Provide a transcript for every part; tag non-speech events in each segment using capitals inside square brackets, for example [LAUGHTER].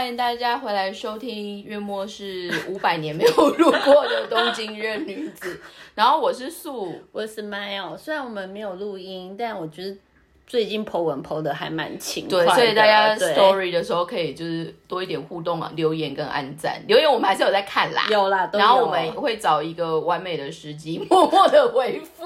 欢迎大家回来收听，月末是五百年没有录过的东京热女子。然后我是素，我是 Smile。虽然我们没有录音，但我觉得最近 po 文 po 的还蛮勤快对，所以大家 story 的时候可以就是多一点互动啊，留言跟按赞。留言我们还是有在看啦，有啦，都有然后我们会找一个完美的时机，默默的回复。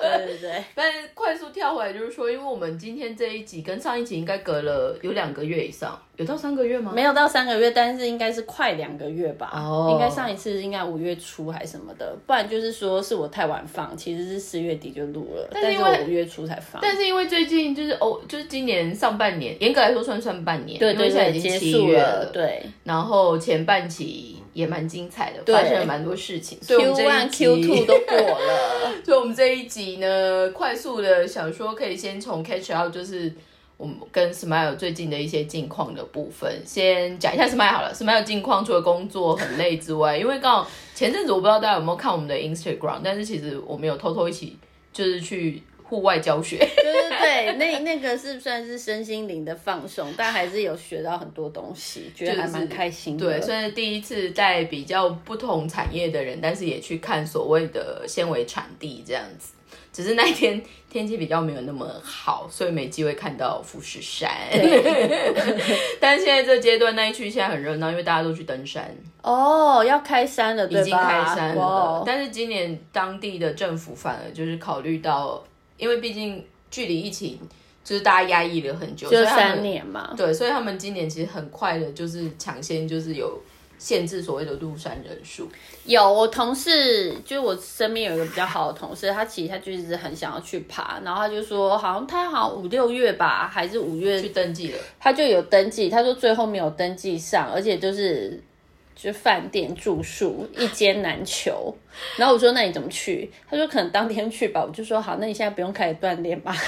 对对对，[LAUGHS] 但是快速跳回来，就是说，因为我们今天这一集跟上一集应该隔了有两个月以上，有到三个月吗？没有到三个月，但是应该是快两个月吧。哦应该上一次应该五月初还是什么的，不然就是说是我太晚放，其实是四月底就录了，但是因为我五月初才放。但是因为最近就是哦，就是今年上半年，严格来说算算半年，对对在已经结束七月了，对。然后前半期也蛮精彩的，对发生了蛮多事情，所以我 Q one 集 Q two 都过了，[LAUGHS] 所以我们这一集呢，快速的想说可以先从 catch out，就是我们跟 Smile 最近的一些近况的部分，先讲一下 Smile 好了。Smile 近况除了工作很累之外，因为刚好前阵子我不知道大家有没有看我们的 Instagram，但是其实我们有偷偷一起就是去户外教学。[LAUGHS] 对对对，那那个是算是身心灵的放松，但还是有学到很多东西，觉得还蛮开心的。对，算是第一次带比较不同产业的人，但是也去看所谓的纤维产地这样子。只是那一天天气比较没有那么好，所以没机会看到富士山。[LAUGHS] 但是现在这阶段那一区现在很热闹，因为大家都去登山，哦，要开山了？已经开山了哇。但是今年当地的政府反而就是考虑到，因为毕竟距离疫情就是大家压抑了很久，就三年嘛。对，所以他们今年其实很快的，就是抢先就是有限制所谓的入山人数。有我同事，就是我身边有一个比较好的同事，他其实他就一直很想要去爬，然后他就说，好像他好像五六月吧，还是五月去登记了，他就有登记，他说最后没有登记上，而且就是就饭店住宿一间难求。然后我说那你怎么去？他说可能当天去吧。我就说好，那你现在不用开始锻炼吧。[LAUGHS]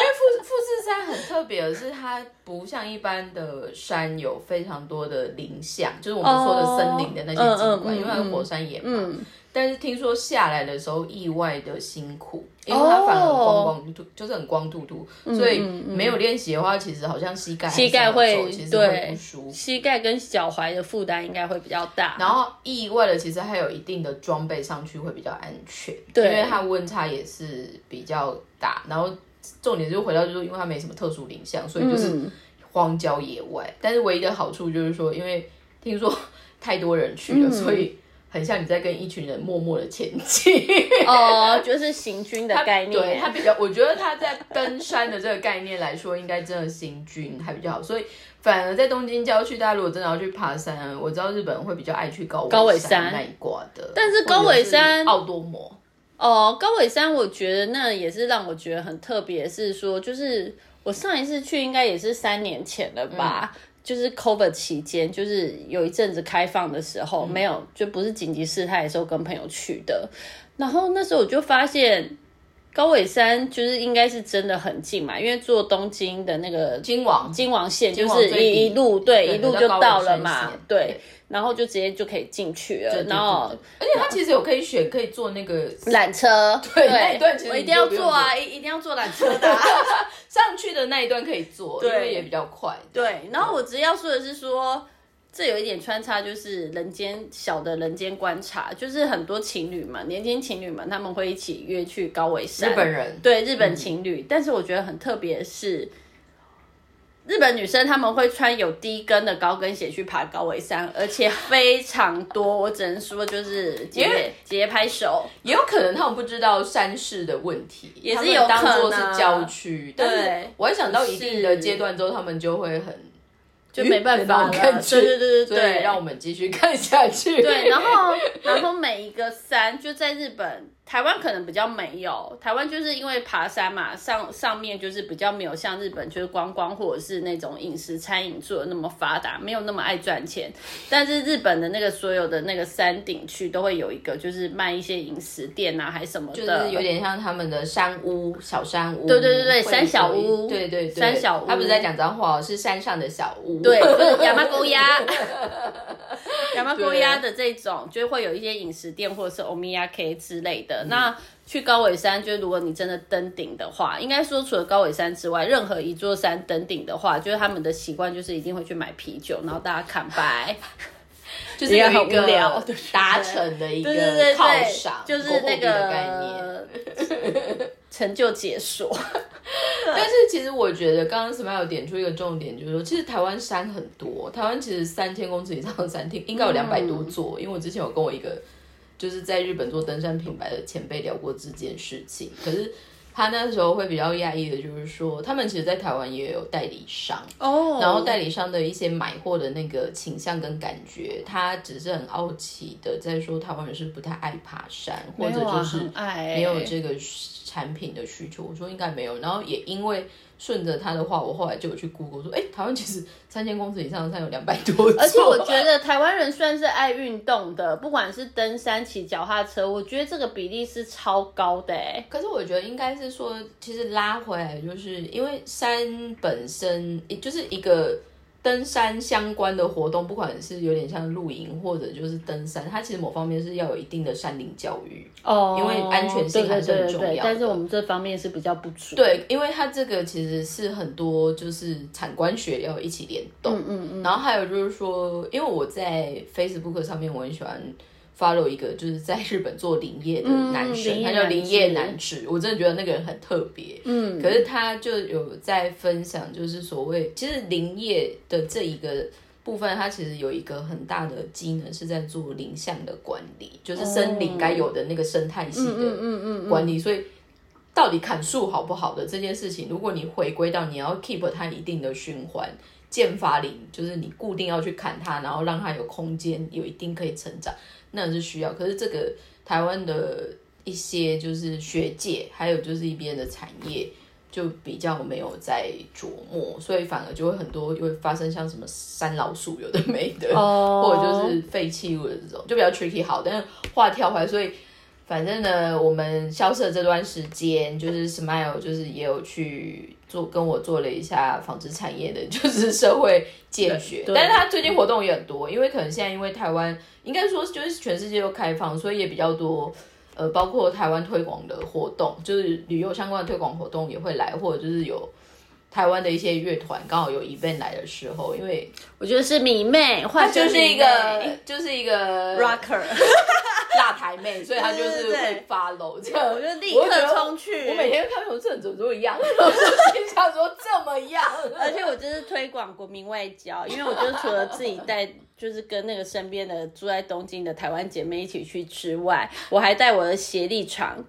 因为富富士山很特别的是，它不像一般的山有非常多的林相，就是我们说的森林的那些景观，因为它有火山岩嘛。嗯，但是听说下来的时候意外的辛苦，因为它反而光光秃，就是很光秃秃，所以没有练习的话，其实好像膝盖膝盖会其实会对不舒服。膝盖跟脚踝的负担应该会比较大。然后意外的，其实还有一定的装备上去会比较安全，对因为它温差也是比较大。然后重点就回到就是，因为它没什么特殊林相，所以就是嗯荒郊野外。但是唯一的好处就是说，因为听说太多人去了，嗯所以很像你在跟一群人默默的前进。哦，就是行军的概念。对它比较，我觉得它在登山的这个概念来说，应该真的行军还比较好。所以反而在东京郊区，大家如果真的要去爬山，我知道日本人会比较爱去高高尾山山那一挂的。但是高尾山奥多摩，哦，高尾山，我觉得那也是让我觉得很特别，是说就是我上一次去应该也是三年前了吧。就是 COVID 期间，就是有一阵子开放的时候，没有就不是紧急事态的时候，跟朋友去的。然后那时候我就发现，高尾山就是应该是真的很近嘛，因为坐东京的那个京王。京王线就是一一路对对一路就到了嘛，对，然后就直接就可以进去了，然后对而且它其实有可以选，可以坐那个 [LAUGHS] 缆车，对那一段其实我一定要坐啊，一一定要坐缆车的啊、[LAUGHS] 上去的那一段可以坐，因为也比较快。对，然后我只要说的是说，这有一点穿插，就是人间小的人间观察，就是很多情侣嘛，年轻情侣们他们会一起约去高尾山，日本人对日本情侣，但是我觉得很特别是。日本女生她们会穿有低跟的高跟鞋去爬高尾山，而且非常多。我只能说，就是节节拍手。也有可能他们不知道山势的问题，也是有可能当做是郊区。但是对我还想到一定的阶段之后，他们就会很就没办法。对对对对对让我们继续看下去。对，然后 [LAUGHS] 然后每一个山就在日本，台湾可能比较没有，台湾就是因为爬山嘛，上上面就是比较没有像日本就是观光或者是那种饮食餐饮做的那么发达，没有那么爱赚钱。但是日本的那个所有的那个山顶区都会有一个就是卖一些饮食店啊，还什么的，就是有点像他们的山屋、小山屋。对对对对山小屋对对对，山小屋他不是在讲脏话哦，是山上的小屋。对，就是亚麻沟鸭，亚麻沟鸭的这种，就会有一些饮食店或者是欧米亚 K 之类的。的。那去高尾山，就是如果你真的登顶的话，应该说除了高尾山之外，任何一座山登顶的话，就是他们的习惯就是一定会去买啤酒，然后大家砍白。[LAUGHS] 就是有一个达成的一个对对对犒对赏，，就是那个概念。[LAUGHS] 成就解锁。[LAUGHS] 但是其实我觉得刚刚 Smile 点出一个重点，就是说，其实台湾山很多，台湾其实三千公尺以上的山厅应该有两百多座，因为我之前有跟我一个就是在日本做登山品牌的前辈聊过这件事情，可是他那时候会比较讶异的，就是说他们其实，在台湾也有代理商，哦然后代理商的一些买货的那个倾向跟感觉，他只是很好奇的在说台湾人是不太爱爬山，或者就是爱没有这个产品的需求。我说应该没有，然后也因为顺着他的话，我后来就有去 Google 说，哎，台湾其实三千公尺以上的山有两百多座，而且我觉得台湾人算是爱运动的，不管是登山、骑脚踏车，我觉得这个比例是超高的哎。可是我觉得应该是说，其实拉回来，就是因为山本身也就是一个登山相关的活动，不管是有点像露营或者就是登山，它其实某方面是要有一定的山林教育。哦因为安全性还是很重要的对对对对但是我们这方面是比较不足。对，因为它这个其实是很多就是产官学要一起联动。嗯嗯嗯。然后还有就是说，因为我在 Facebook 上面我很喜欢 follow 一个就是在日本做林业的男生，嗯他叫林业男男子，我真的觉得那个人很特别。嗯，可是他就有在分享，就是所谓其实林业的这一个部分，它其实有一个很大的机能是在做林相的管理，就是森林该有的那个生态系的管理。所以到底砍树好不好的这件事情，如果你回归到你要 keep 它一定的循环。剑法林就是你固定要去砍它，然后让它有空间，有一定可以成长，那是需要。可是这个台湾的一些就是学界，还有就是一边的产业，就比较没有在琢磨，所以反而就会很多就会发生像什么山老鼠有的没的，哦 [LAUGHS] 或者就是废弃物的这种，就比较 tricky 好。但是话跳回来，所以反正呢，我们消失的这段时间，就是 Smile 就是也有去做跟我做了一下纺织产业的，[LAUGHS] 就是社会见学。但是他最近活动也很多，因为可能现在因为台湾应该说就是全世界都开放，所以也比较多。呃，包括台湾推广的活动，就是旅游相关的推广活动也会来，或者就是有台湾的一些乐团刚好有 event 来的时候，因为我觉得是迷妹，她换就是一个就是一个 rocker，[LAUGHS] 辣台妹，所以她就是会 follow 这样，我就立刻冲去。我每天看到这人怎么都一样，我就心想说这么样，而且我就是推广国民外交，因为我就除了自己带，就是跟那个身边的住在东京的台湾姐妹一起去之外，我还带我的协力场。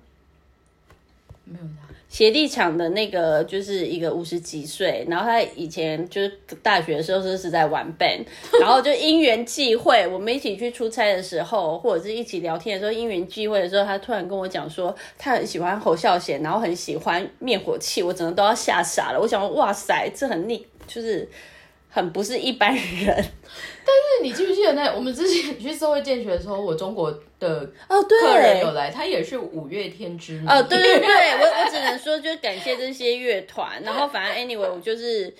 没有他，鞋地厂的那个就是一个五十几岁，然后他以前就是大学的时候是是在玩 band，然后就因缘际会，我们一起去出差的时候，或者是一起聊天的时候，因缘际会的时候，他突然跟我讲说，他很喜欢侯孝贤，然后很喜欢灭火器，我整个都要吓傻了。我想说，哇塞，这很厉，就是很不是一般人。[LAUGHS] 但是你记不记得那我们之前去社会见学的时候，我中国的哦对，客人对有。来，他也是五月天之迷哦，对对对，我我只能 [LAUGHS] 说，就感谢这些乐团，然后反正 anyway，我就是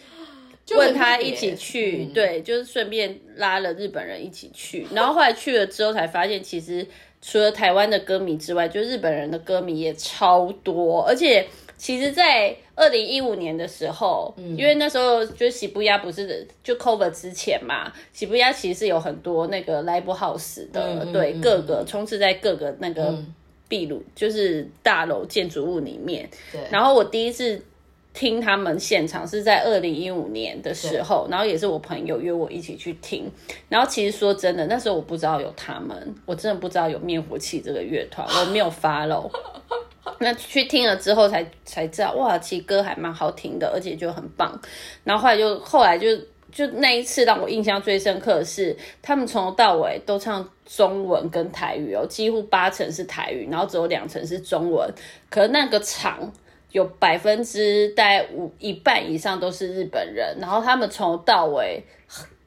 问他一起去，嗯。对，就是顺便拉了日本人一起去，然后后来去了之后才发现，其实除了台湾的歌迷之外，就日本人的歌迷也超多，而且其实，在二零一五年的时候，嗯因为那时候就喜布亚不是就 cover 之前嘛，喜布亚其实是有很多那个 live house 的，对，嗯各个充斥在各个那个嗯壁炉，就是大楼建筑物里面。对，然后我第一次听他们现场是在二零一五年的时候，然后也是我朋友约我一起去听。然后其实说真的，那时候我不知道有他们，我真的不知道有灭火器这个乐团，我没有 follow。[LAUGHS] 那去听了之后才才知道，哇，其实歌还蛮好听的，而且就很棒。然后后来就后来就就那一次让我印象最深刻的是，他们从头到尾都唱中文跟台语哦，几乎八成是台语，然后只有两成是中文。可那个场有百分之大概五一半以上都是日本人，然后他们从头到尾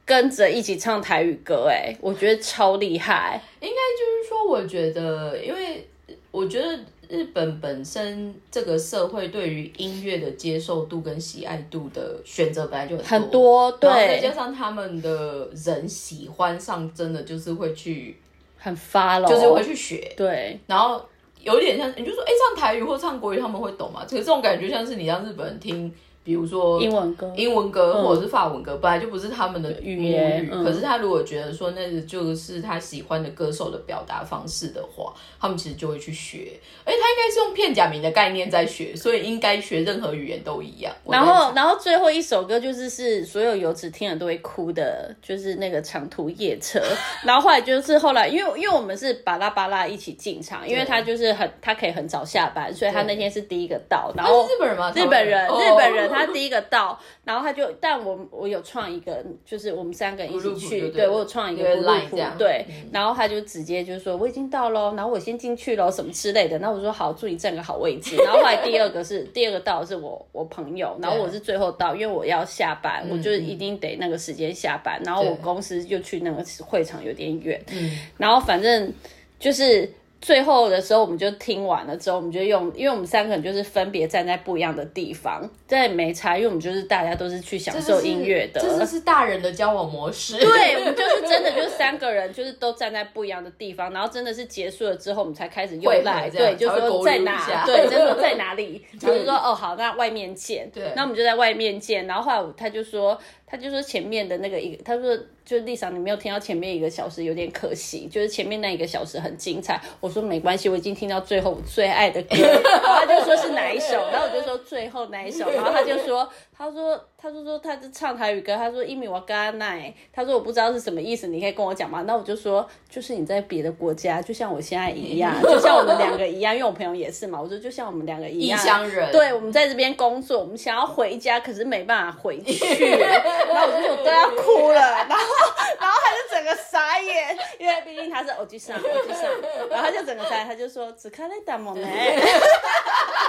跟着一起唱台语歌，哎，我觉得超厉害。应该就是说，我觉得，因为我觉得日本本身这个社会对于音乐的接受度跟喜爱度的选择本来就很多，对。然后再加，上他们的人喜欢上，真的就是会去，很发了，就是会去学，对，然后有点像，你就说哎、唱台语或唱国语他们会懂吗？可是这种感觉像是你让日本人听，比如说英文歌，英文歌或者是法文歌，本来就不是他们的语。言嗯可是他如果觉得说那个就是他喜欢的歌手的表达方式的话，他们其实就会去学。而且他应该是用片假名的概念在学，所以应该学任何语言都一样。然后，然后最后一首歌就是是所有游子听了都会哭的，就是那个长途夜车。然后后来就是后来，因为 [LAUGHS] 因为我们是巴拉巴拉一起进场，因为他就是很他可以很早下班，所以他那天是第一个到。然后日本人嘛？日本人，哦日本人，[LAUGHS] 他第一个到，然后他就，但我我有创一个，就是我们三个人一起去，对对我有创一个 line 对嗯，然后他就直接就说我已经到喽，然后我先进去喽，什么之类的，那我说好，祝你占个好位置，[LAUGHS] 然后后来第二个是第二个到的是我我朋友，然后我是最后到，因为我要下班，我就一定得那个时间下班，然后我公司就去那个会场有点远，嗯，然后反正就是最后的时候，我们就听完了之后，我们就用，因为我们三个人就是分别站在不一样的地方，在没差，因为我们就是大家都是去享受音乐的。这就是大人的交往模式。对，我们就是真的就是三个人，就是都站在不一样的地方，然后真的是结束了之后，我们才开始用对，就说在哪，下对，就说在哪里，[LAUGHS] 就说哦好，那外面见，对那我们就在外面见，然后后来他就说，他就说前面的那个一个，他说就是丽莎，你没有听到前面一个小时有点可惜，就是前面那一个小时很精彩。我说没关系，我已经听到最后我最爱的歌，他就说是哪一首，然后我就说最后哪一首，然后他就说，他说他就说他就唱台语歌，他说一米我嘎奈，他说我不知道是什么意思，你可以跟我讲吗？那我就说就是你在别的国家，就像我现在一样，[LAUGHS] 就像我们两个一样，因为我朋友也是嘛，我说就像我们两个一样。异样，乡人，对，我们在这边工作，我们想要回家，可是没办法回去，[LAUGHS] 然后我就说我都要哭了，然后 [LAUGHS] 然后他就整个傻眼，因为毕竟他是偶机上偶机上，然后他就整个傻眼，他就说只看那打蒙呢，但只能说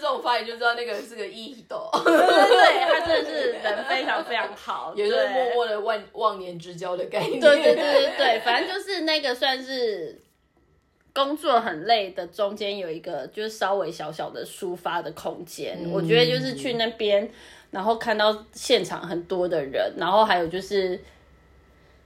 这种发言就知道那个人是个异斗，对对对，他真的是人非常非常好，[LAUGHS] 也就是默默的忘忘年之交的概念。对对对对对，反正就是那个算是工作很累的，中间有一个就是稍微小小的抒发的空间。我觉得就是去那边，然后看到现场很多的人，然后还有就是。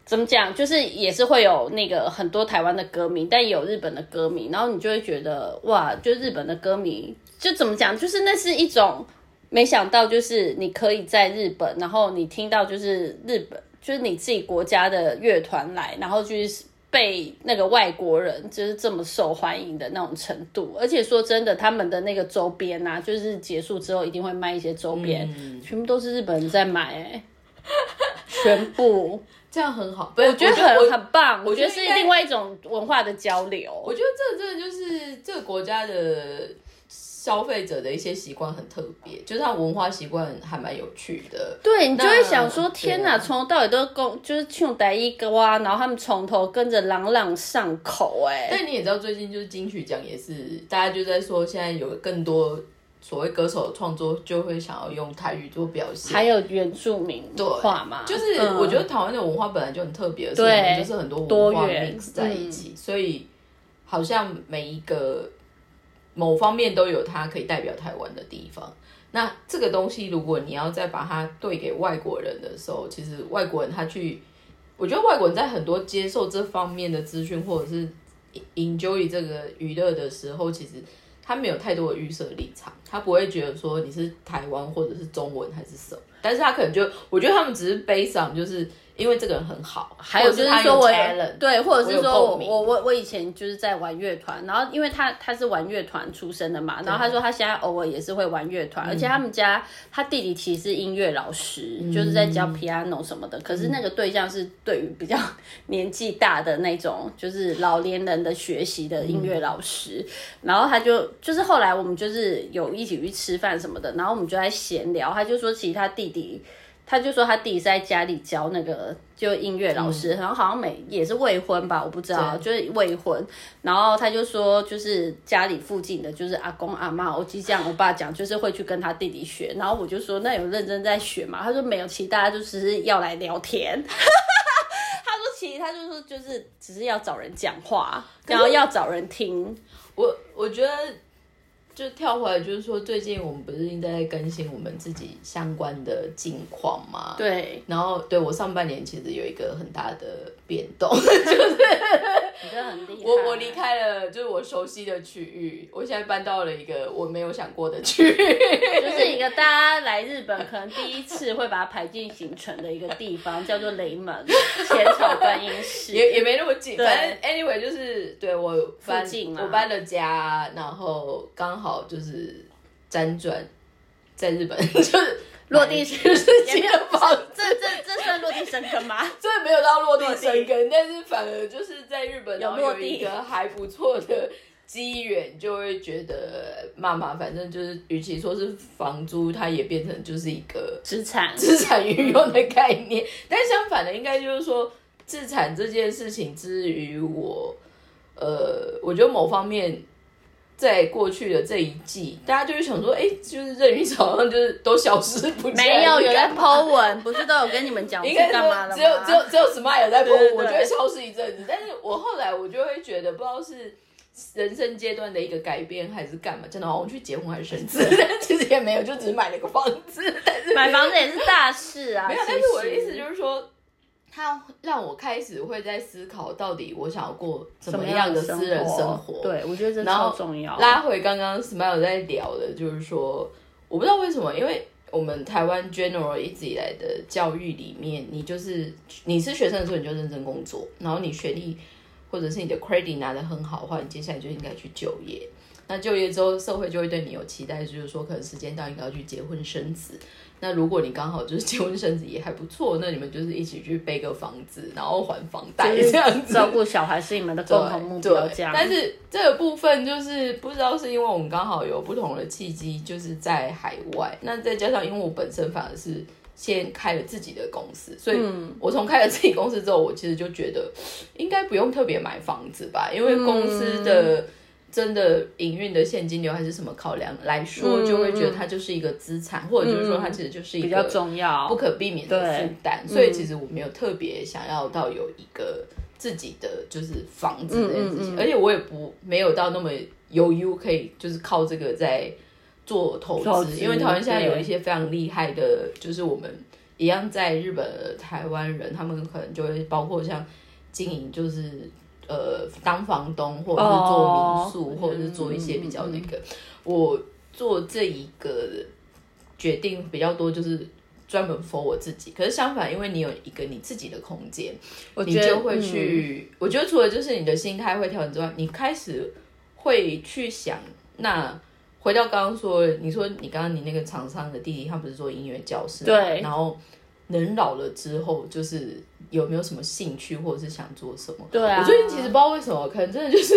怎么讲？就是也是会有那个很多台湾的歌迷，但也有日本的歌迷，然后你就会觉得哇，就日本的歌迷，就怎么讲？就是那是一种没想到，就是你可以在日本，然后你听到就是日本，就是你自己国家的乐团来，然后去被那个外国人就是这么受欢迎的那种程度。而且说真的，他们的那个周边啊，就是结束之后一定会卖一些周边，全部都是日本人在买、欸，全部，这样很好。不，我觉得我很很棒，我我觉得是另外一种文化的交流。我觉得这真的就是这个国家的消费者的一些习惯很特别，就是他文化习惯还蛮有趣的。对你就会想说，天哪，从头到尾都公就是唱台一歌啊，然后他们从头跟着朗朗上口、哎，但你也知道，最近就是金曲奖也是，大家就在说，现在有更多所谓歌手的创作就会想要用台语做表现。还有原住民文化嘛，就是嗯。我觉得台湾的文化本来就很特别，对是我们就是很多多文化 mix 在一起，所以好像每一个某方面都有它可以代表台湾的地方。那这个东西，如果你要再把它对给外国人的时候，其实外国人他去，我觉得外国人在很多接受这方面的资讯或者是 enjoy 这个娱乐的时候，其实他没有太多的预设立场，他不会觉得说你是台湾或者是中文还是什么，但是他可能就，我觉得他们只是悲伤，就是因为这个人很好，还有就是说我对，或者是说我我我我以前就是在玩乐团，然后因为他他是玩乐团出身的嘛，然后他说他现在偶尔也是会玩乐团，而且他们家他弟弟其实是音乐老师，就是在教 piano 什么的，可是那个对象是对于比较年纪大的那种，就是老年人的学习的音乐老师，然后他就就是后来我们就是有一起去吃饭什么的，然后我们就在闲聊，他就说其实他弟弟。他就说他弟是在家里教那个就音乐老师，然后好像每也是未婚吧，我不知道，就是未婚。然后他就说，就是家里附近的，就是阿公阿妈，我就这样我爸讲，就是会去跟他弟弟学。然后我就说，那有认真在学吗？他说没有，其实大家就只是要来聊天。[LAUGHS] 他说其实他就说就是只是要找人讲话，然后要找人听。我我觉得就跳回来，就是说最近我们不是一直在更新我们自己相关的近况吗？。对，然后对我上半年其实有一个很大的变动，[LAUGHS] 就是你真的很厉害。我我离开了就是我熟悉的区域，我现在搬到了一个我没有想过的区域，就是一个大家来日本可能第一次会把它排进行程的一个地方，叫做雷门 [LAUGHS] 浅草观音寺。也也没那么近，反正 anyway 就是对我搬我搬了家，然后刚好就是辗转在日本 [LAUGHS] 就是落地买了全世界也没有的房子。这这这算落地生根吗？[LAUGHS] 这没有到落地生根，但是反而就是在日本，有然后有一个还不错的机缘，就会觉得妈妈反正就是，与其说是房租，它也变成就是一个资产资产运用的概念。但相反的，应该就是说，资产这件事情之于我，呃，我觉得某方面。在过去的这一季，大家就会想说，哎、就是任宇好像就是都消失不见，没有有在你干嘛 Po 文，不是都有跟你们讲 [LAUGHS] 应该干嘛了吗？只有只有只有 Smile 在播对，对我就会消失一阵子。但是我后来我就会觉得，不知道是人生阶段的一个改变，还是干嘛，真的好像去结婚还是生子，[LAUGHS] 但其实也没有，就只是买了个房子。但是买房子也是大事啊。没有，但是我的意思就是说。它让我开始会在思考，到底我想要过怎什么么样的的私人生活？活？对，我觉得这然后超重要。拉回刚刚 Smile 在聊的，就是说，我不知道为什么，因为我们台湾 general 一直以来的教育里面，你就是你是学生的时候你就认真工作，然后你学历或者是你的 credit 拿得很好的话，你接下来就应该去就业。那就业之后，社会就会对你有期待，就是说可能时间到应该要去结婚生子。那如果你刚好就是结婚生子也还不错，那你们就是一起去背个房子，然后还房贷这样子。照顾小孩是你们的共同目标，这样。但是这个部分就是不知道是因为我们刚好有不同的契机，就是在海外，那再加上因为我本身反而是先开了自己的公司，所以嗯我从开了自己公司之后，我其实就觉得应该不用特别买房子吧，因为公司的。真的营运的现金流还是什么考量来说，嗯就会觉得它就是一个资产，或者就是说它其实就是一个比较重要，不可避免的负担，所以其实我没有特别想要到有一个自己的就是房子这件事情，而且我也不没有到那么有 U 可以就是靠这个在做投资，因为台湾现在有一些非常厉害的，就是我们一样在日本的台湾人，他们可能就会包括像经营就是。呃，当房东，或者是做民宿，哦或者是做一些比较那个，我做这一个决定比较多，就是专门 for 我自己。可是相反，因为你有一个你自己的空间，我觉得你就会嗯去。我觉得除了就是你的心态会调整之外，你开始会去想，那回到刚刚说，你说你刚刚你那个厂商的弟弟，他不是做音乐教室，对然后人老了之后，就是有没有什么兴趣，或者是想做什么？对啊我最近其实不知道为什么，可能真的就是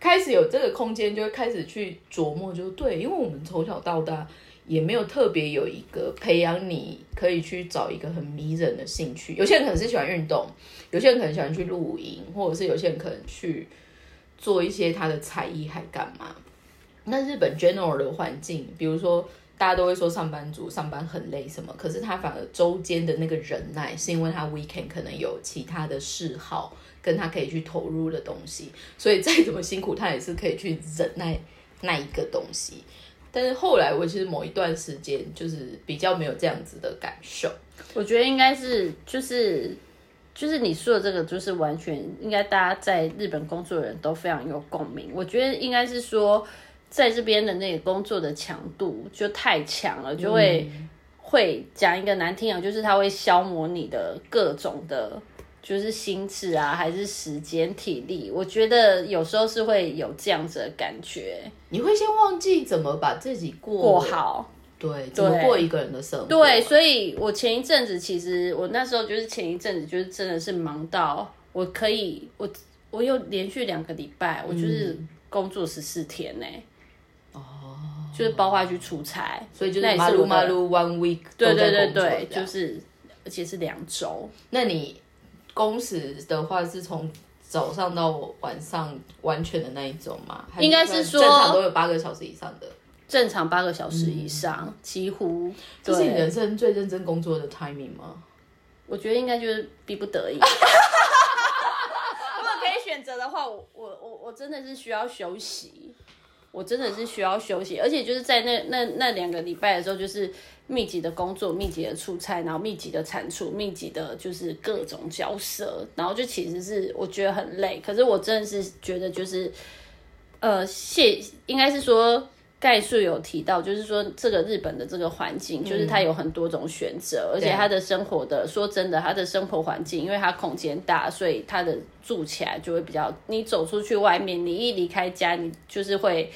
开始有这个空间，就会开始去琢磨，就对，因为我们从小到大也没有特别有一个培养你可以去找一个很迷人的兴趣。有些人可能是喜欢运动，有些人可能喜欢去露营，或者是有些人可能去做一些他的才艺，还干嘛？那日本 general 的环境，比如说大家都会说上班族上班很累什么，可是他反而周间的那个忍耐，是因为他 weekend 可能有其他的嗜好，跟他可以去投入的东西，所以再怎么辛苦，他也是可以去忍耐那一个东西。但是后来我其实某一段时间就是比较没有这样子的感受，我觉得应该是就是就是你说的这个，就是完全应该大家在日本工作的人都非常有共鸣。我觉得应该是说，在这边的那个工作的强度就太强了，就会、会讲一个难听的，就是它会消磨你的各种的。就是心智啊，还是时间、体力，我觉得有时候是会有这样子的感觉。你会先忘记怎么把自己过过好，对，怎么过一个人的生活，对，所以我前一阵子其实我那时候就是前一阵子就是真的是忙到我可以我我有连续两个礼拜，我就是工作十四天呢、哦，就是包括去出差，所以就是马路马路 one week，对对对对，就是而且是两周，那你工时的话是从早上到晚上完全的那一种吗？应该是说正常都有八个小时以上的，正常八个小时以上，几乎对这是你人生最认真工作的 timing 吗？我觉得应该就是逼不得已。[LAUGHS] 如果可以选择的话，我我我我真的是需要休息。我真的是需要休息，而且就是在那那那两个礼拜的时候，就是密集的工作、密集的出差，然后密集的产出、密集的就是各种交涉，然后就其实是我觉得很累。可是我真的是觉得就是，呃，谢应该是说。概述有提到，就是说这个日本的这个环境，就是它有很多种选择，而且它的生活的，说真的，它的生活环境，因为它空间大，所以它的住起来就会比较，你走出去外面，你一离开家，你就是会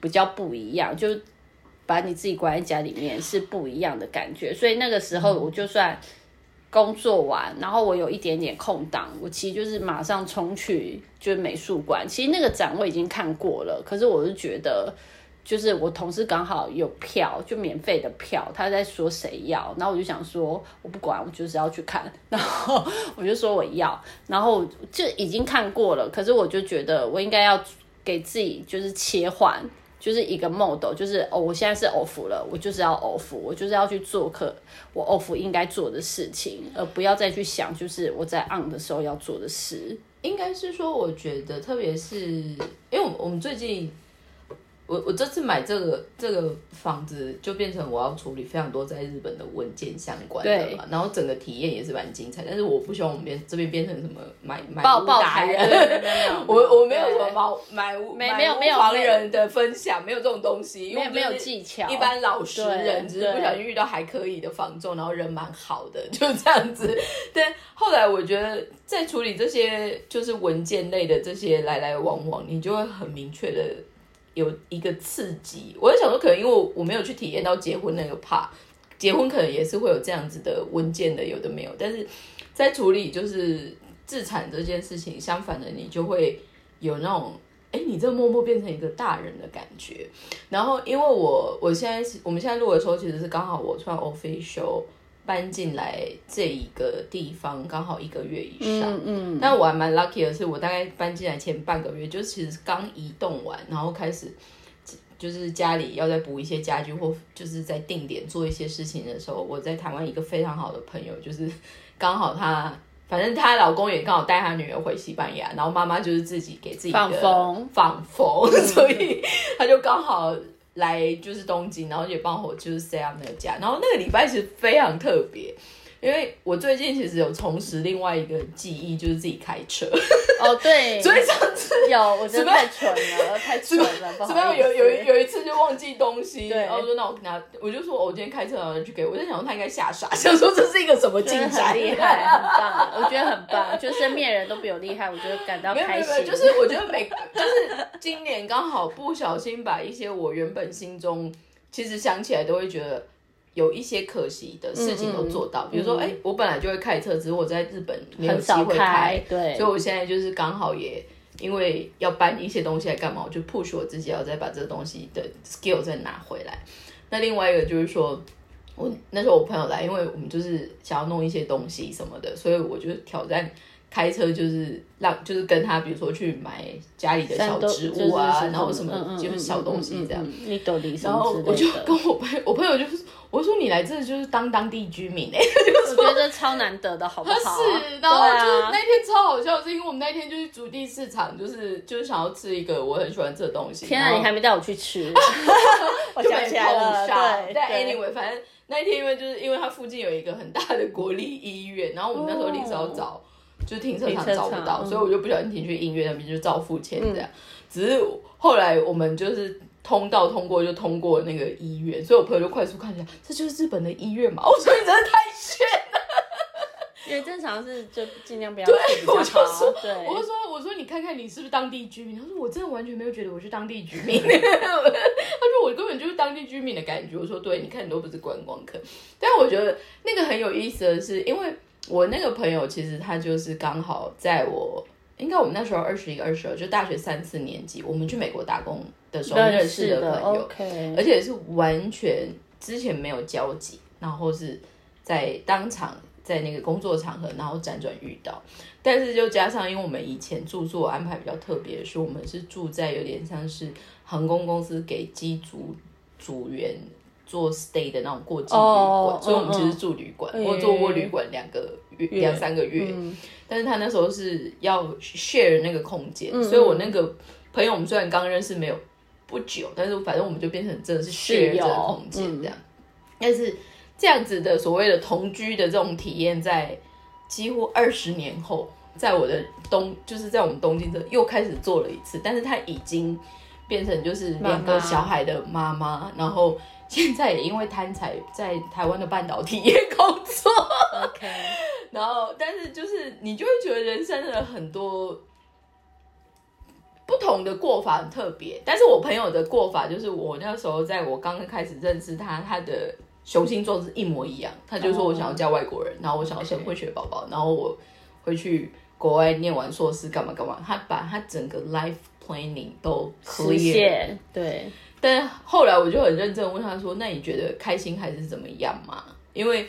比较不一样，就把你自己关在家里面是不一样的感觉。所以那个时候，我就算工作完，然后我有一点点空档，我其实就是马上冲去就是美术馆。其实那个展我已经看过了，可是我是觉得。就是我同事刚好有票，就免费的票，他在说谁要，然后我就想说，我不管，我就是要去看，然后我就说我要，然后就已经看过了，可是我就觉得我应该要给自己就是切换，就是一个 model，就是哦，我现在是 off 了，我就是要 off，我就是要去做客，我 off 应该做的事情，而不要再去想就是我在 on 的时候要做的事。应该是说，我觉得特别是因为我们最近。我我这次买这个这个房子，就变成我要处理非常多在日本的文件相关的嘛，然后整个体验也是蛮精彩。但是我不希望我们变这边变成什么买买屋达人，[LAUGHS] 我我没有什么买买屋买屋房人的分享，没有这种东西，因为没有技巧。一般老实人只是不小心遇到还可以的房仲，然后人蛮好的，[LAUGHS] 就这样子。但后来我觉得在处理这些就是文件类的这些来来往往，你就会很明确的。有一个刺激，我在想说，可能因为我我没有去体验到结婚那个怕，结婚可能也是会有这样子的文件的，有的没有。但是在处理就是自产这件事情，相反的，你就会有那种，哎，你这默默变成一个大人的感觉。然后，因为我我现在是我们现在录的时候，其实是刚好我穿 official。搬进来这一个地方刚好一个月以上，嗯嗯，但我还蛮 lucky 的是，我大概搬进来前半个月，就其实刚移动完，然后开始就是家里要再补一些家具或就是在定点做一些事情的时候，我在台湾一个非常好的朋友，就是刚好她，反正她老公也刚好带她女儿回西班牙，然后妈妈就是自己给自己放风放风，[LAUGHS] 所以她就刚好。来就是东京，然后也帮我就是 set up 那个家，然后那个礼拜其实非常特别。因为我最近其实有重拾另外一个记忆，就是自己开车。哦，对，[LAUGHS] 所以上次有，我觉得太蠢了，太蠢了。怎么样？有有有一次就忘记东西，然后说那我拿，我就说我今天开车，然后去给我，在想说他应该吓傻，[LAUGHS] 想说这是一个什么进展？厉害，很棒，我觉得很棒，就身边人都比我厉害，我觉得感到开心。就是我觉得每 [LAUGHS] 就是今年刚好不小心把一些我原本心中其实想起来都会觉得。有一些可惜的事情都做到，比如说，哎，我本来就会开车，只是我在日本没有机会开，对，所以我现在就是刚好也因为要搬一些东西来干嘛，我就 push 我自己要再把这个东西的 skill 再拿回来。那另外一个就是说，我那时候我朋友来，因为我们就是想要弄一些东西什么的，所以我就挑战。开车就是让，就是跟他，比如说去买家里的小植物啊，然后什么就是小东西这样。然后我就跟我朋友，我朋友就是，我说你来这就是当当地居民哎，[LAUGHS] 我觉得超难得的，好不好？是，然后就是那天超好笑，是因为我们那天就是竹地市场，就是就是想要吃一个我很喜欢吃的东西。天啊，你还没带我去吃，[LAUGHS] 我想起来了。对，anyway，反正那一天因为就是因为它附近有一个很大的国立医院，然后我们那时候临时要找。就停车场找不到，所以我就不小心停去音乐那边，就照付钱这样。只是后来我们就是通道通过，就通过那个医院，所以我朋友就快速看一下，这就是日本的医院嘛？[LAUGHS] 我说你真的太炫了。因为正常是就尽量不要。对，我就说，我就说，我说你看看你是不是当地居民？他说我真的完全没有觉得我是当地居民。他说我根本就是当地居民的感觉。我说对，你看你都不是观光客。但我觉得那个很有意思的是，因为。我那个朋友其实他就是刚好在我应该我们那时候二十一、二十二，就大学三四年级，我们去美国打工的时候认识的朋友，而且是完全之前没有交集，然后是在当场在那个工作场合，然后辗转遇到。但是就加上，因为我们以前住宿安排比较特别，是我们是住在有点像是航空公司给机组组员。做 stay 的那种过境旅馆，所以我们其实住旅馆，我做过旅馆两个月两三个月，但是他那时候是要 share 那个空间，所以我那个朋友我们虽然刚认识没有，不久，但是反正我们就变成真的是 share 这友个空间这样。但是这样子的所谓的同居的这种体验，在几乎二十年后，在我的东就是在我们东京这又开始做了一次，但是他已经变成就是两个小孩的妈妈，然后现在也因为贪财在台湾的半导体业工作，OK，[LAUGHS] 然后但是就是你就会觉得人生的很多。不同的过法很特别，但是我朋友的过法就是我那时候在我刚刚开始认识他，他的雄心壮志一模一样。他就说我想要嫁外国人，然后我想要生混血宝宝，然后我会去国外念完硕士干嘛干嘛。他把他整个 life planning 都实 clear，现对，但后来我就很认真问他说：“那你觉得开心还是怎么样嘛？”因为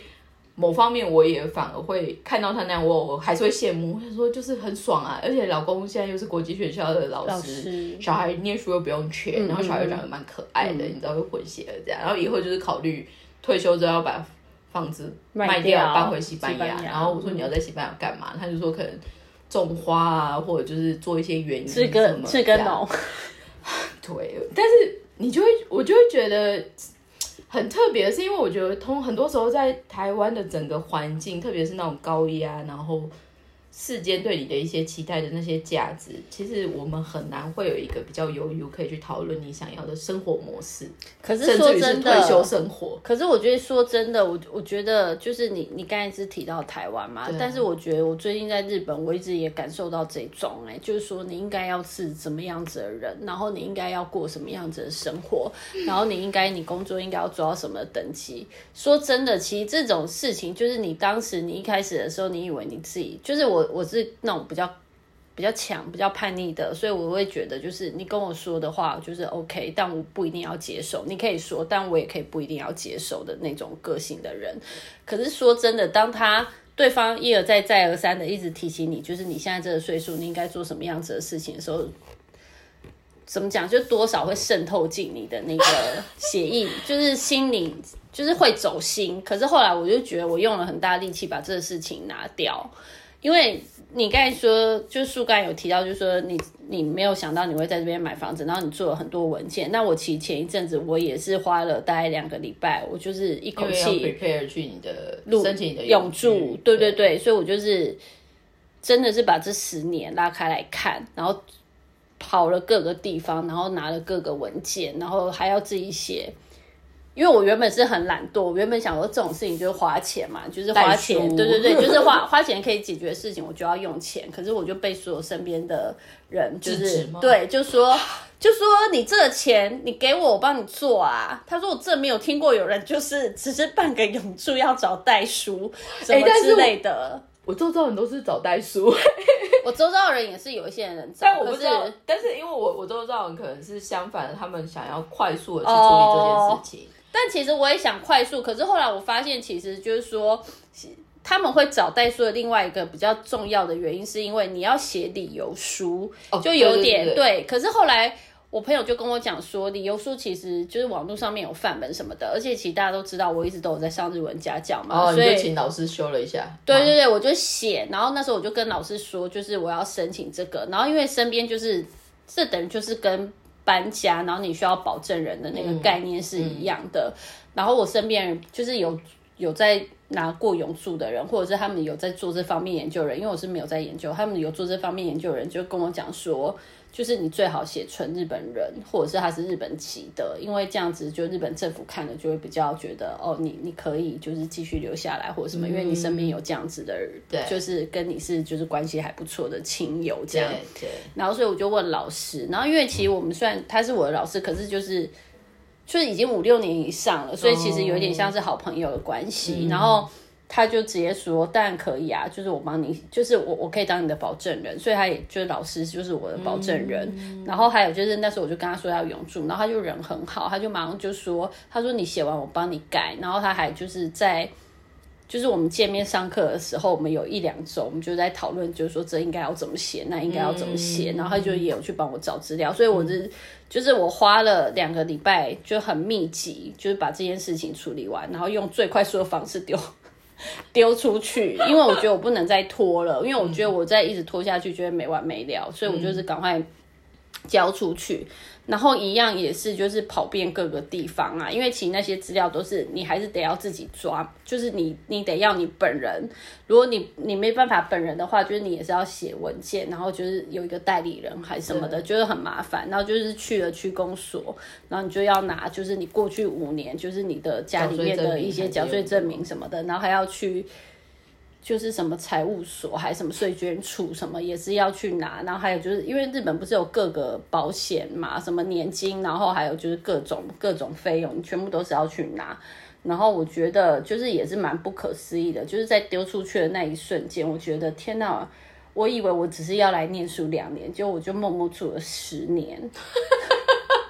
某方面我也反而会看到他那样，我我还是会羡慕。他说就是很爽啊，[LAUGHS] 而且老公现在又是国际学校的老师，小孩念书又不用钱，嗯然后小孩又长得蛮可爱的，你知道会混血儿这样，然后以后就是考虑退休之后要把房子卖卖掉搬回西班牙。班牙然后我说你要在西班牙干嘛？他就说可能种花啊，或者就是做一些园艺是什么个是这样个农，[LAUGHS] 对，但是你就会，我就会觉得很特别，是因为我觉得通很多时候在台湾的整个环境，特别是那种高压，然后世间对你的一些期待的那些价值，其实我们很难会有一个比较悠悠可以去讨论你想要的生活模式，可是甚至是说真退休。生活。可是我觉得说真的，我我觉得就是你你刚才是提到台湾嘛，但是我觉得我最近在日本，我一直也感受到这种哎、就是说你应该要是怎么样子的人，然后你应该要过什么样子的生活，然后你应该你工作应该要做到什么等级。说真的，其实这种事情就是你当时你一开始的时候，你以为你自己就是我我是那种比较比较强、比较叛逆的，所以我会觉得就是你跟我说的话就是 OK，但我不一定要接受。你可以说，但我也可以不一定要接受的那种个性的人。可是说真的，当他对方一而再、再而三的一直提醒你，就是你现在这个岁数，你应该做什么样子的事情的时候，怎么讲，就多少会渗透进你的那个血液，[LAUGHS] 就是心里就是会走心。可是后来我就觉得我用了很大力气把这个事情拿掉，因为你刚才说，就是树干有提到，就是说你你没有想到你会在这边买房子，然后你做了很多文件。那我其实前一阵子我也是花了大概两个礼拜，我就是一口气 prepare 去你的申请你的永住住，，对对对，所以我就是真的是把这十年拉开来看，然后跑了各个地方，然后拿了各个文件，然后还要自己写。因为我原本是很懒惰，我原本想说这种事情就是花钱嘛，就是花代钱，书对对对，就是花 [LAUGHS] 花钱可以解决的事情，我就要用钱。可是我就被所有身边的人就是对，就说就说你这个钱你给我，我帮你做啊。他说我这没有听过有人就是只是办个永住要找代书什么之类的。我周遭人都是找代书，我周遭的人也是有一些人找，但我不知道是，但是因为我我周遭人可能是相反的，他们想要快速的去处理这件事情。但其实我也想快速，可是后来我发现，其实就是说，他们会找代书的另外一个比较重要的原因，是因为你要写理由书，哦就有点对可是后来我朋友就跟我讲说，理由书其实就是网络上面有范本什么的，而且其实大家都知道，我一直都有在上日文家教嘛，哦，你所以就请老师修了一下。对对对，我就写，然后那时候我就跟老师说，就是我要申请这个，然后因为身边就是这等于就是跟搬家，然后你需要保证人的那个概念是一样的，然后我身边人就是有有在拿过永住的人，或者是他们有在做这方面研究的人，因为我是没有在研究，他们有做这方面研究的人就跟我讲说。就是你最好写纯日本人，或者是他是日本籍的，因为这样子就日本政府看了就会比较觉得哦，你你可以就是继续留下来或者什么，因为你身边有这样子的人，对就是跟你是就是关系还不错的亲友这样。对对，然后所以我就问老师，然后因为其实我们虽然他是我的老师，可是就是就是已经五六年以上了，所以其实有点像是好朋友的关系。然后他就直接说，当然可以啊，就是我帮你，就是我我可以当你的保证人，所以他也就是老师就是我的保证人。然后还有就是那时候我就跟他说要永住，然后他就人很好，他就马上就说，他说你写完我帮你改，然后他还就是在。就是我们见面上课的时候，我们有一两周，我们就在讨论，就是说这应该要怎么写，那应该要怎么写，然后他就也有去帮我找资料，所以我是、就是我花了两个礼拜，就很密集，就是把这件事情处理完，然后用最快速的方式丢 [LAUGHS] 丢出去，因为我觉得我不能再拖了，因为我觉得我再一直拖下去就会没完没了，所以我就是赶快交出去。然后一样也是，就是跑遍各个地方啊，因为其实那些资料都是你还是得要自己抓，就是你你得要你本人，如果你你没办法本人的话，就是你也是要写文件，然后就是有一个代理人还是什么的，就是很麻烦。然后就是去了区公所，然后你就要拿，就是你过去五年，就是你的家里面的一些缴税证明什么的，然后还要去。就是什么财务所，还什么税捐处，什么也是要去拿。然后还有就是因为日本不是有各个保险嘛，什么年金，然后还有就是各种各种费用，全部都是要去拿。然后我觉得就是也是蛮不可思议的，就是在丢出去的那一瞬间，我觉得天哪！我以为我只是要来念书两年，结果我就默默住了十年。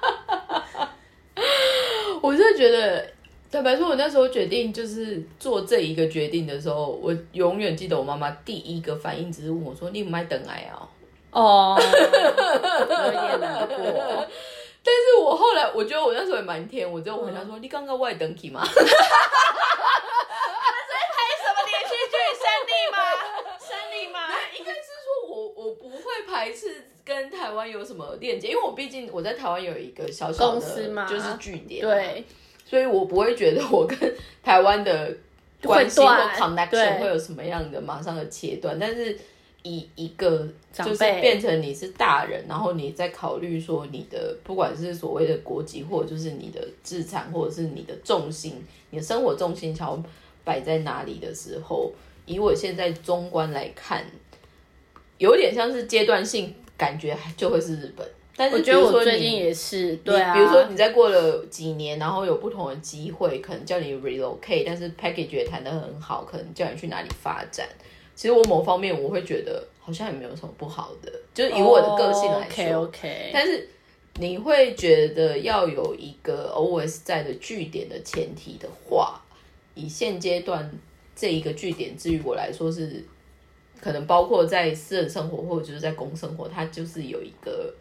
[LAUGHS] 我就觉得。坦白说，我那时候决定就是做这一个决定的时候，我永远记得我妈妈第一个反应只是问我说：“你不买等癌啊？”哦，有点难过。但是我后来我觉得我那时候也蛮甜，我就问他说：“你刚刚外等体吗？” [LAUGHS] 在拍什么连续剧？山地吗？山地吗？应该是说我我不会排斥跟台湾有什么链接，因为我毕竟我在台湾有一个小小的就是据点，对。所以我不会觉得我跟台湾的关系或 connection 会有什么样的马上的切断，但是以一个就是变成你是大人，然后你在考虑说你的不管是所谓的国籍，或者就是你的资产，或者是你的重心，你的生活重心要摆在哪里的时候，以我现在中观来看，有点像是阶段性感觉就会是日本。但是，我觉得我最近也是，对啊。比如说，你在过了几年，然后有不同的机会，可能叫你 relocate，但是 package 也谈得很好，可能叫你去哪里发展。其实我某方面我会觉得好像也没有什么不好的，就是以我的个性来说。OK，但是你会觉得要有一个 always 在的据点的前提的话，以现阶段这一个据点，至于我来说是可能包括在私人生活或者就是在公生活，它就是有一个。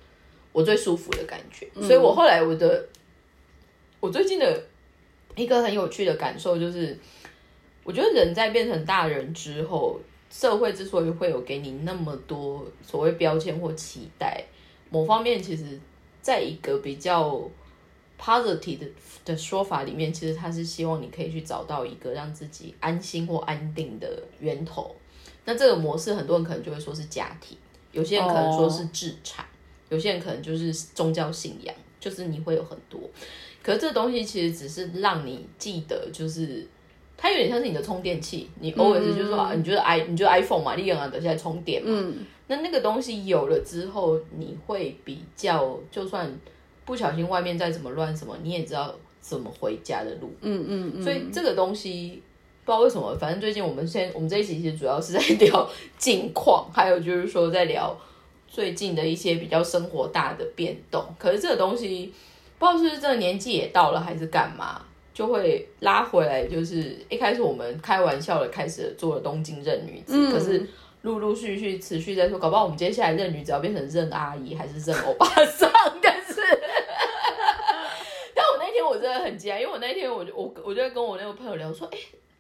我最舒服的感觉，所以我后来我的，我最近的一个很有趣的感受就是，我觉得人在变成大人之后，社会之所以会有给你那么多所谓标签或期待，某方面其实在一个比较 positive 的的说法里面，其实他是希望你可以去找到一个让自己安心或安定的源头。那这个模式，很多人可能就会说是家庭，有些人可能说是资产。有些人可能就是宗教信仰，就是你会有很多，可是这东西其实只是让你记得，就是它有点像是你的充电器，你偶尔是就是说，你觉得 i 你觉得 iPhone 嘛，你用啊等下来充电嘛，那那个东西有了之后，你会比较，就算不小心外面再怎么乱什么，你也知道怎么回家的路，嗯嗯嗯，所以这个东西不知道为什么，反正最近我们现我们这一期其实主要是在聊 [LAUGHS] 近况，还有就是说在聊。最近的一些比较生活大的变动，可是这个东西不知道是这个年纪也到了还是干嘛，就会拉回来。就是一开始我们开玩笑的开始做了东京任女子，可是陆陆续续持续在说，搞不好我们接下来任女子要变成任阿姨还是任欧巴桑？[LAUGHS] 但是，但我那天我真的很惊讶，因为我那天我就我我就在跟我那个朋友聊说，哎，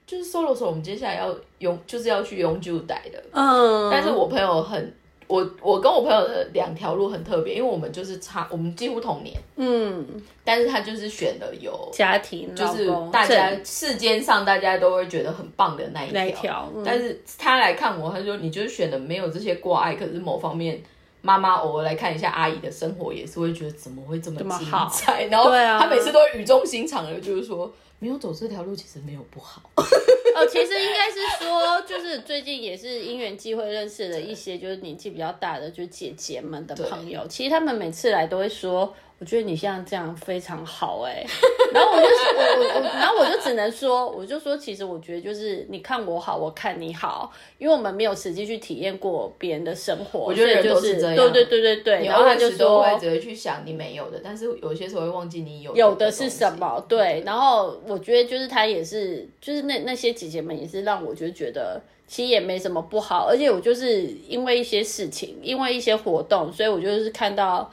就是 solo 时候我们接下来要用就是要去永久带的，嗯，但是我朋友很。我我跟我朋友的两条路很特别，因为我们就是差，我们几乎同年，嗯，但是他就是选的有家庭，就是大家世间上大家都会觉得很棒的那一条，但是他来看我，他说你就是选的没有这些挂碍，可是某方面妈妈偶尔来看一下阿姨的生活，也是会觉得怎么会这么精彩，然后她每次都语重心长的，就是说。没有走这条路，其实没有不好。哦，其实应该是说，就是最近也是因缘机会认识了一些，就是年纪比较大的，就是姐姐们的朋友。其实他们每次来都会说。我觉得你像这样非常好哎，[LAUGHS] 然后我就我我我，然后我就只能说，我就说，其实我觉得就是你看我好，我看你好，因为我们没有实际去体验过别人的生活，我觉得人都是这样，对对对对对。然后他就说，只会去想你没有的，但是有些时候会忘记你有有的是什么。对，然后我觉得就是他也是，就是那那些姐姐们也是让我就觉得其实也没什么不好，而且我就是因为一些事情，因为一些活动，所以我就是看到。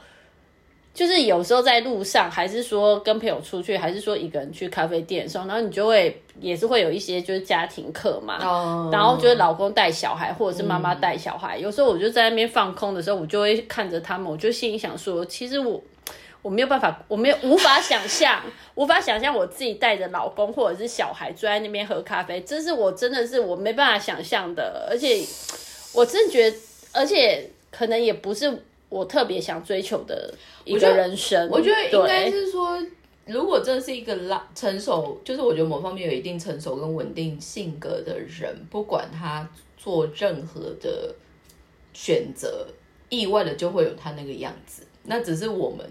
就是有时候在路上，还是说跟朋友出去，还是说一个人去咖啡店的时候，然后你就会也是会有一些就是家庭课嘛，哦然后就是老公带小孩，或者是妈妈带小孩，有时候我就在那边放空的时候，我就会看着他们，我就心里想说，其实我。我没有办法，我没有无法想象，[LAUGHS] 无法想象我自己带着老公或者是小孩坐在那边喝咖啡，这是我真的是我没办法想象的，而且我真的觉得，而且可能也不是我特别想追求的一个人生。我觉得应该是说，如果真的是一个拉成熟，就是我觉得某方面有一定成熟跟稳定性格的人，不管他做任何的选择，意外的就会有他那个样子。那只是我们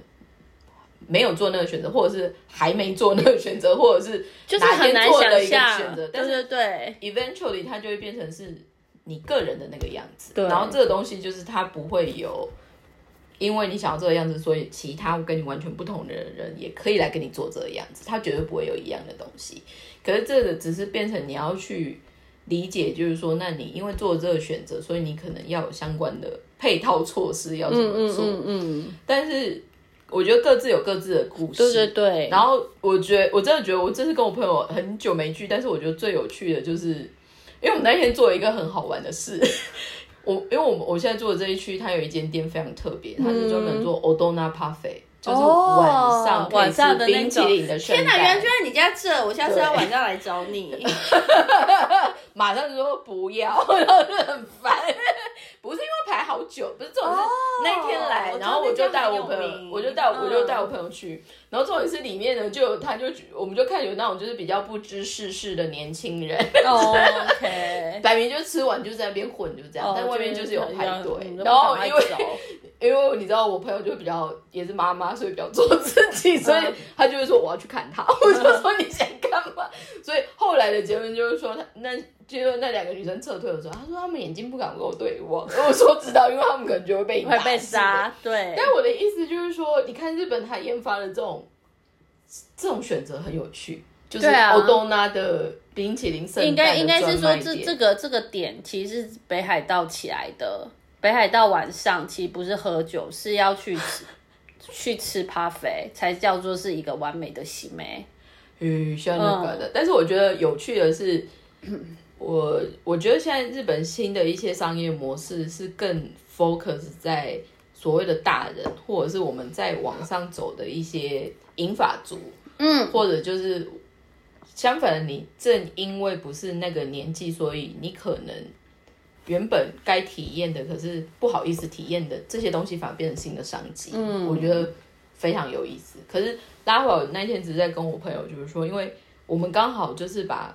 没有做那个选择，或者是还没做那个选择，或者是就是很难做了一个想象选择，，对但是对对，eventually 它就会变成是你个人的那个样子。对然后这个东西就是它不会有，因为你想要这个样子，所以其他跟你完全不同的人也可以来跟你做这个样子，他绝对不会有一样的东西。可是这个只是变成你要去理解，就是说，那你因为做了这个选择，所以你可能要有相关的配套措施要怎么做。嗯嗯，但是我觉得各自有各自的故事，对对对。然后我觉得，我真的觉得，我这次跟我朋友很久没聚，但是我觉得最有趣的就是，因为我们那天做了一个很好玩的事。我因为我们我现在住的这一区，它有一间店非常特别，它是专门做 Odona Parfait，、就是晚上晚上的吃冰淇淋的圣天哪，诞。原来就在你家这，我下次要晚上来找你。[LAUGHS] 马上就说不要，然后就很烦。不是因为排好久，不是这种是那一天来，然后我就带我朋友我就带我我就嗯。带我朋友去，然后重点是里面呢，就他就我们就看有那种就是比较不知世事的年轻人，哦 [LAUGHS] OK，摆明就吃完就在那边混，就这样，哦但外面就是有排队，嗯然后因为因为你知道我朋友就比较也是妈妈，所以比较做自己，所以嗯他就会说我要去看他，我就说你想干嘛？所以后来的结论就是说他那就是那两个女生撤退的时候，他说他们眼睛不敢跟我对望，我说知道，因为他们可能就会被你会被杀，对。但我的意思就是说，你看日本它研发的这种这种选择很有趣，就是欧多娜的冰淇淋圣应该应该是说这这个这个点其实是北海道起来的。北海道晚上其实不是喝酒，是要去吃去吃咖啡，才叫做是一个完美的喜美。嗯，像那个的。但是我觉得有趣的是，我我觉得现在日本新的一些商业模式是更 focus 在所谓的大人，或者是我们在往上走的一些银发族，嗯，或者就是相反的，你正因为不是那个年纪，所以你可能原本该体验的，可是不好意思体验的这些东西，反而变成新的商机。嗯，我觉得非常有意思。可是拉回来，我那天只是在跟我朋友，就是说，因为我们刚好就是把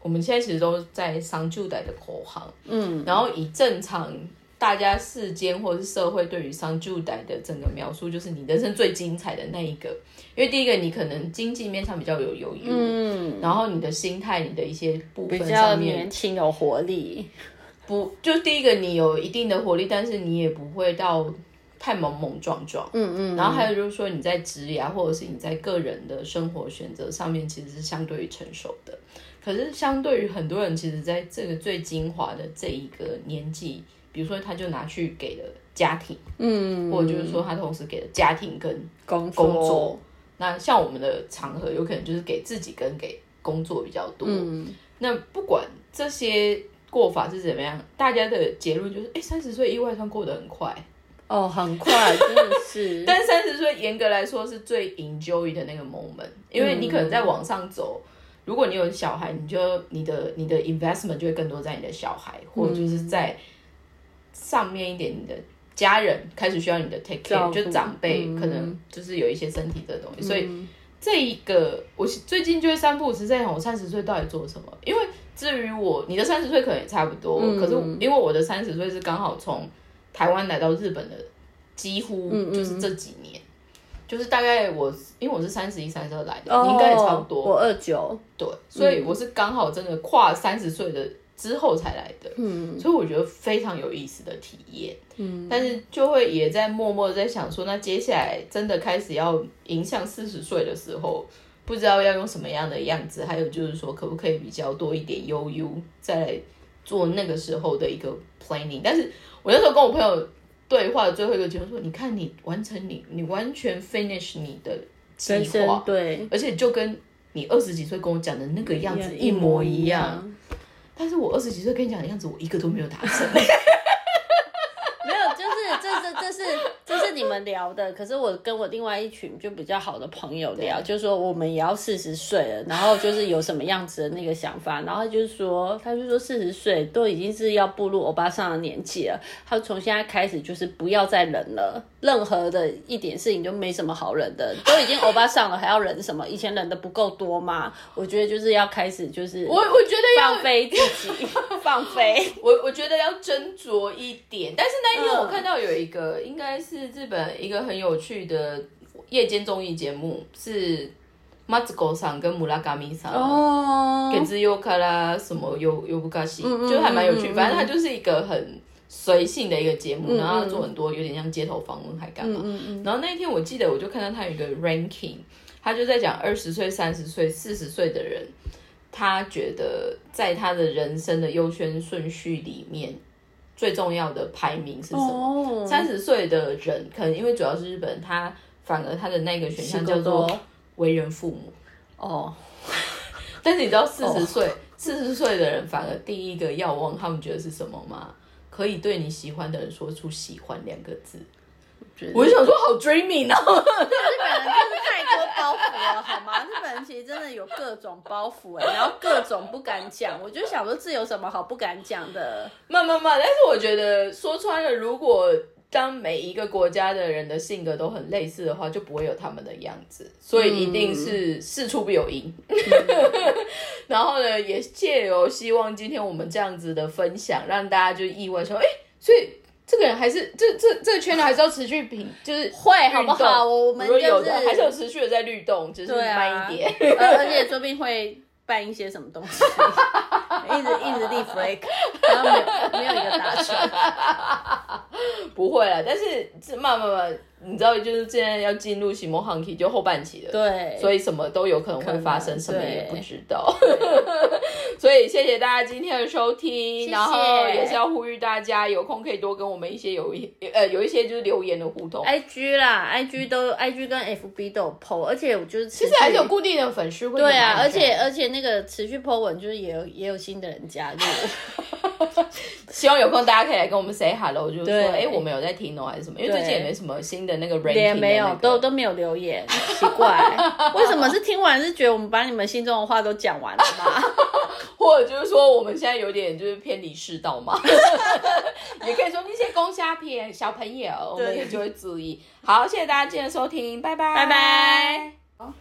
我们现在其实都在商旧代的口行，嗯，然后以正常。大家世间或者是社会对于商旧代的整个描述，就是你人生最精彩的那一个。因为第一个，你可能经济面上比较有犹豫，嗯，然后你的心态、你的一些部分比较上面年轻有活力。不，就第一个你有一定的活力，但是你也不会到太莽莽撞撞。嗯嗯，然后还有就是说你在职业或者是你在个人的生活选择上面，其实是相对于成熟的。可是相对于很多人，其实在这个最精华的这一个年纪，比如说他就拿去给了家庭，嗯，或者就是说他同时给了家庭跟工工作。那像我们的场合，有可能就是给自己跟给工作比较多。嗯，那不管这些过法是怎么样，大家的结论就是，哎，三十岁意外上过得很快。哦，很快，真的是。[LAUGHS] 但三十岁严格来说是最 enjoy 的那个 moment，因为你可能在往上走，如果你有小孩，你就你的你的 investment 就会更多在你的小孩，或者就是在上面一点，你的家人开始需要你的 take 照 care，顾就长辈嗯可能就是有一些身体的东西，所以这一个我最近就会三不五时在想，我三十岁到底做什么？因为至于我，你的三十岁可能也差不多，可是因为我的三十岁是刚好从台湾来到日本的，几乎就是这几年。就是大概我，因为我是三十一、三十二来的，哦你应该也差不多。我二九，对，所以我是刚好真的跨三十岁的之后才来的，嗯，所以我觉得非常有意思的体验，嗯，但是就会也在默默的在想说，那接下来真的开始要迎向四十岁的时候，不知道要用什么样的样子，还有就是说可不可以比较多一点悠悠，再来做那个时候的一个 planning。但是我那时候跟我朋友对话的最后一个结论说，你看你完成你你完全 finish 你的计划，对而且就跟你二十几岁跟我讲的那个样子一模一样。。但是我二十几岁跟你讲的样子，我一个都没有达成。[LAUGHS] [LAUGHS] 没有，就是这这这是你们聊的，可是我跟我另外一群就比较好的朋友聊，就是说我们也要四十岁了，然后就是有什么样子的那个想法，然后他就是说，他就说四十岁都已经是要步入欧巴桑的年纪了，他从现在开始就是不要再忍了，任何的一点事情就没什么好忍的，[LAUGHS] 都已经欧巴上了还要忍什么？以前忍的不够多吗？我觉得就是要开始就是我我觉得要放飞自己，[LAUGHS] 放飞。我我觉得要斟酌一点，但是那一天嗯我看到有一个、应该是日本一个很有趣的夜间综艺节目，是马子狗桑跟姆拉嘎米桑。哦给自优卡拉，什么有有不卡西，嗯就还蛮有趣。反正它就是一个很随性的一个节目，嗯然后他做很多有点像街头访问，还干嘛。然后那一天我记得我就看到他有一个 ranking，他就在讲二十岁、三十岁、四十岁的人，他觉得在他的人生的优先顺序里面，最重要的排名是什么？哦，三十岁的人，可能因为主要是日本，他反而他的那个选项叫做为人父母。哦，[LAUGHS] 但是你知道四十岁、四十岁的人反而第一个要问，他们觉得是什么吗？可以对你喜欢的人说出喜欢两个字。我就想说，好 dreaming 哦。日本人真是太多包袱了，好吗？[LAUGHS] 日本人其实真的有各种包袱哎、然后各种不敢讲。我就想说，这有什么好不敢讲的？慢慢慢，但是我觉得说穿了，如果当每一个国家的人的性格都很类似的话，就不会有他们的样子，所以一定是事出必有因。[LAUGHS] 然后呢，也借由希望今天我们这样子的分享，让大家就意外说，哎，所以这个人还是这这这个圈子还是要持续平，就是会好不好？我们就如果有是的还是有持续的在律动，只是慢一点。呃而且说不定会办一些什么东西，[LAUGHS] 一直一直立 flag，然后没有没有一个达成。[LAUGHS] 不会啊，但是这慢慢慢，你知道，就是现在要进入西蒙汉期，就后半期了。对，所以什么都有可能会发生，什么也不知道。[LAUGHS] 所以谢谢大家今天的收听，谢然后也是要呼吁大家有空可以多跟我们一些有一呃有一些就是留言的互动。IG 啦，IG 都 IG 跟 FB 都有 PO，而且我就是其其实还是有固定的粉丝会对啊，而且而且那个持续 po 文就是也有也有新的人加入，[LAUGHS] 希望有空大家可以来跟我们 say hello，就是说对。哎我们有在听哦还是什么，因为最近也没什么新的那个 ranking 也没有那个都都没有留言，奇怪，[LAUGHS] 为什么是听完是觉得我们把你们心中的话都讲完了吗？[LAUGHS] 或者就是说我们现在有点就是偏离世道嘛，[LAUGHS] 也可以说那些公虾片小朋友，我们也就会注意。好，谢谢大家今天的收听，拜拜，拜拜。好